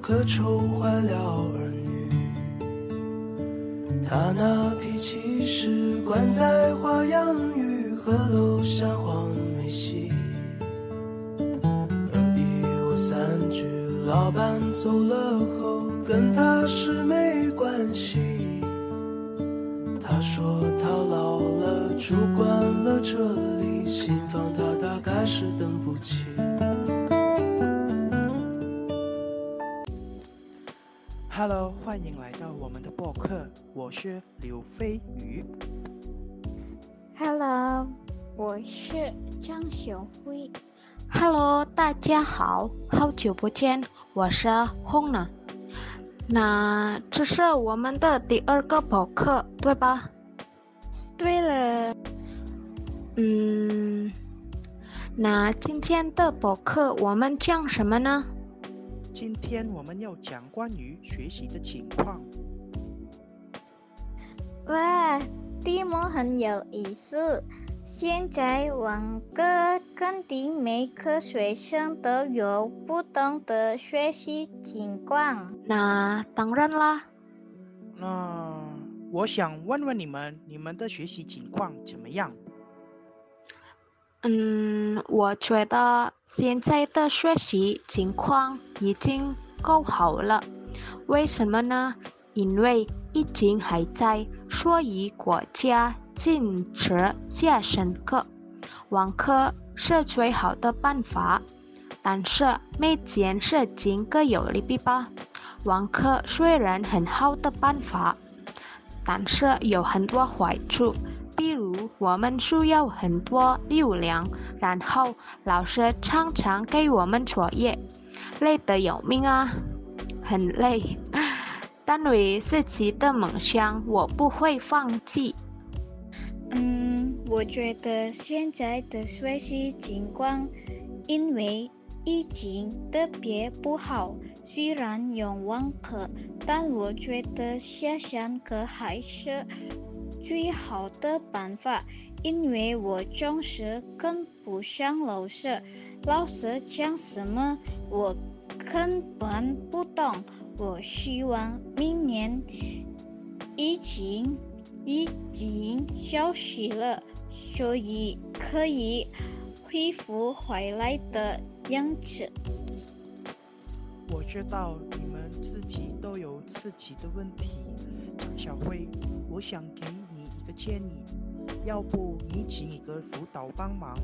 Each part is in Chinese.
可愁坏了儿女。他那脾气是惯在花样鱼和楼下黄梅戏。尔虞我三句，老板走了后，跟他是没关系。他说他老了，住惯了这里，新房他大概是等不起。Hello，欢迎来到我们的播客，我是刘飞宇。Hello，我是张小辉。Hello，大家好，好久不见，我是红呢。那这是我们的第二个播客，对吧？对了，嗯，那今天的播客我们讲什么呢？今天我们要讲关于学习的情况。哇，题目很有意思。现在网课肯定每个学生都有不同的学习情况。那当然啦，那我想问问你们，你们的学习情况怎么样？嗯，我觉得现在的学习情况已经够好了。为什么呢？因为疫情还在，所以国家禁止线上课，网课是最好的办法。但是每件事情各有利弊吧。网课虽然很好的办法，但是有很多坏处。比如，我们需要很多流量，然后老师常常给我们作业，累得要命啊，很累。但为自己的梦想，我不会放弃。嗯，我觉得现在的学习情况，因为疫情特别不好。虽然有网课，但我觉得线上课还是最好的办法，因为我总是跟不上老师，老师讲什么我根本不懂。我希望明年疫情已经消失了，所以可以恢复回来的样子。我知道你们自己都有自己的问题，小慧，我想给你一个建议，要不你请一个辅导帮忙，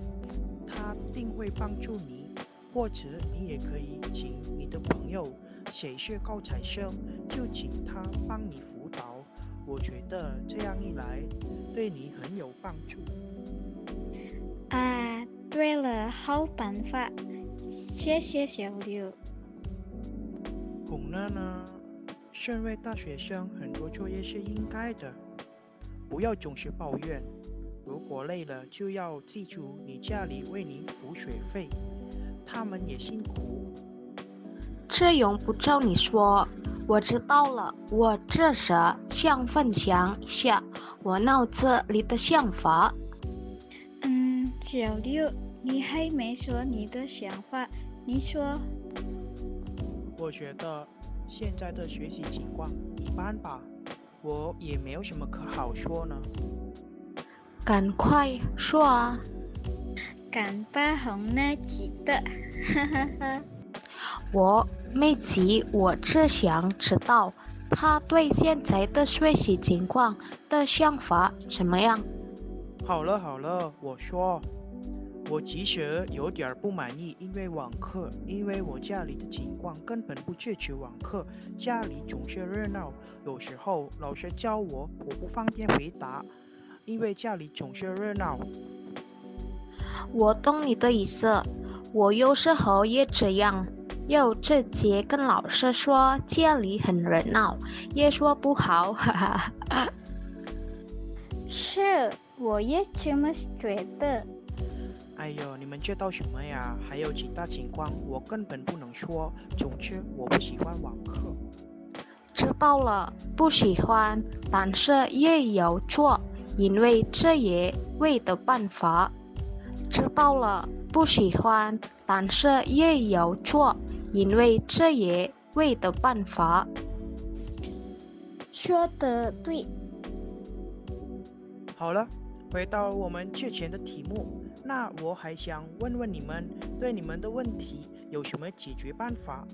他定会帮助你，或者你也可以请你的朋友，谁是高材生，就请他帮你辅导。我觉得这样一来，对你很有帮助。啊，对了，好办法，谢谢小刘。孔娜呢？身为大学生，很多作业是应该的，不要总是抱怨。如果累了，就要记住你家里为你付学费，他们也辛苦。这用不照你说，我知道了。我这时想分享一下我脑子里的想法。嗯，小六，你还没说你的想法，你说。我觉得现在的学习情况一般吧，我也没有什么可好说呢。赶快说啊！敢把红那急的，哈哈哈。我没急，我只想知道他对现在的学习情况的想法怎么样。好了好了，我说。我其实有点不满意，因为网课，因为我家里的情况根本不支持网课，家里总是热闹，有时候老师教我，我不方便回答，因为家里总是热闹。我懂你的意思，我有时候也这样，要直接跟老师说家里很热闹，也说不好，哈哈。是，我也这么觉得。哎呦，你们知道什么呀？还有其他情况，我根本不能说。总之，我不喜欢网课。知道了，不喜欢，但是也要做，因为这也为的办法。知道了，不喜欢，但是也要做，因为这也为的办法。说的对。好了，回到我们之前的题目，那我还想问问你们，对你们的问题有什么解决办法？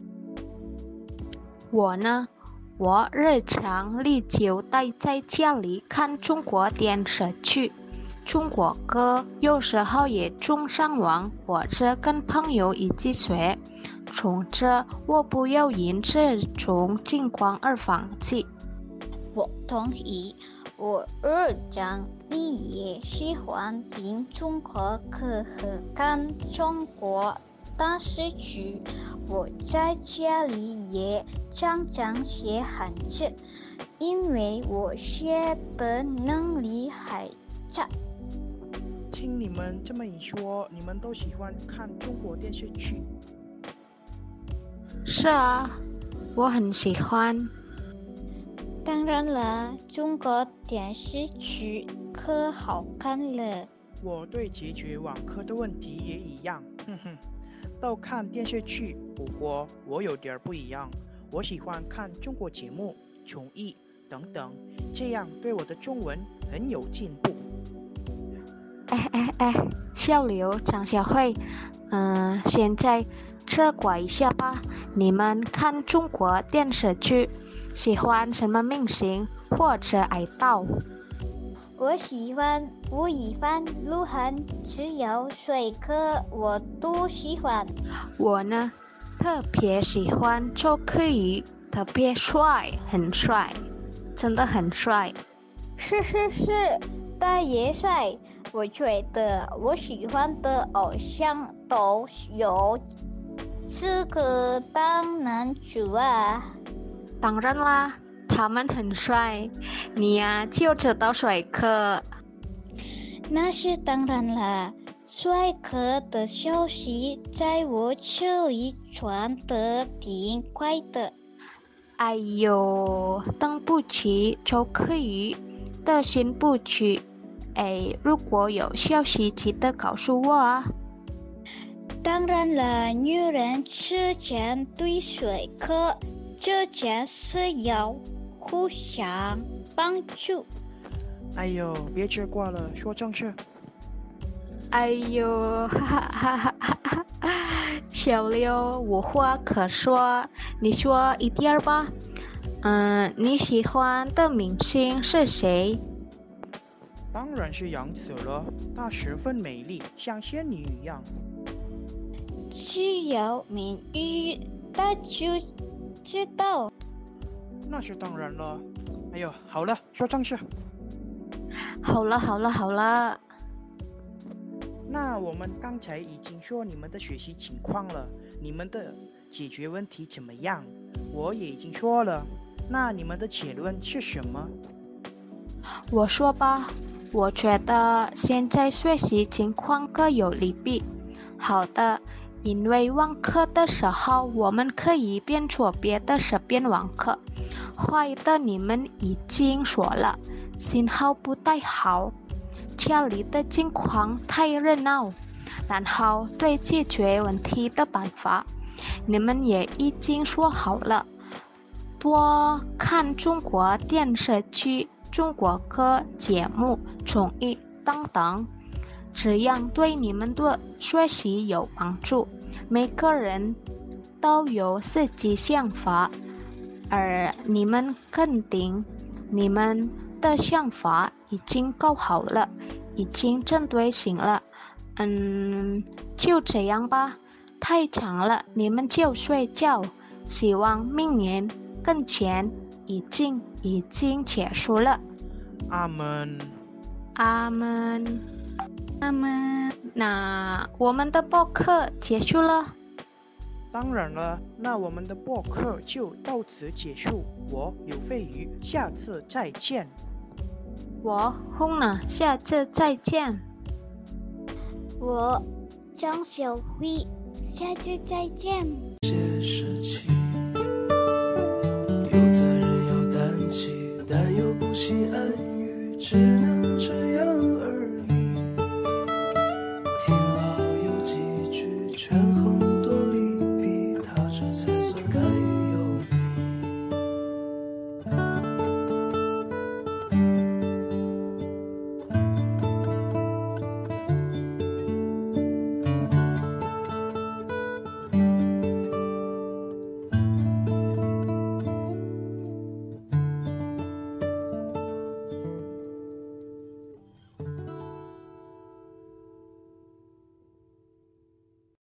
我呢，我日常里就待在家里看中国电视剧、中国歌，有时候也中上网或者跟朋友一起学。从这，我不要因这种情况而放弃。我同意。我日常里也喜欢听中国歌和看中国电视剧。我在家里也常常写汉字，因为我学的能力还差。听你们这么一说，你们都喜欢看中国电视剧？是啊，我很喜欢。当然了，中国电视剧可好看了。我对解决网课的问题也一样，哼哼，都看电视剧。不过我有点不一样，我喜欢看中国节目、综艺等等，这样对我的中文很有进步。哎哎哎，小刘、张小慧，嗯，现在撤拐一下吧。你们看中国电视剧？喜欢什么明星或者爱豆？我喜欢吴亦凡、鹿晗，只要帅哥我都喜欢。我呢，特别喜欢周柯宇，特别帅，很帅，真的很帅。是是是，大爷帅。我觉得我喜欢的偶像都有资格当男主啊。当然啦，他们很帅，你呀就知道帅哥。那是当然啦，帅哥的消息在我这里传得挺快的。哎呦，等不起就可以的新部曲。哎，如果有消息记得告诉我啊。当然了，女人之前对帅哥。这件事要互相帮助。哎呦，别结挂了，说正事。哎呦，哈哈哈哈哈哈！小刘无话可说，你说一点吧。嗯，你喜欢的明星是谁？当然是杨紫了，她十分美丽，像仙女一样。只要美女，她就。知道，那是当然了。哎呦，好了，说正事。好了，好了，好了。那我们刚才已经说你们的学习情况了，你们的解决问题怎么样？我也已经说了。那你们的结论是什么？我说吧，我觉得现在学习情况各有利弊。好的。因为网课的时候，我们可以边做别的事边网课。坏的你们已经说了，信号不太好，家里的情况太热闹。然后对解决问题的办法，你们也已经说好了，多看中国电视剧、中国歌节目、综艺等等，这样对你们的学习有帮助。每个人都有自己想法，而你们肯定你们的想法已经够好了，已经针对性了。嗯，就这样吧。太长了，你们就睡觉。希望明年更前已经已经结束了。阿门。阿门。那么，那我们的播客结束了。当然了，那我们的播客就到此结束。我刘飞鱼，下次再见。我轰了，下次再见。我张小辉，下次再见。事情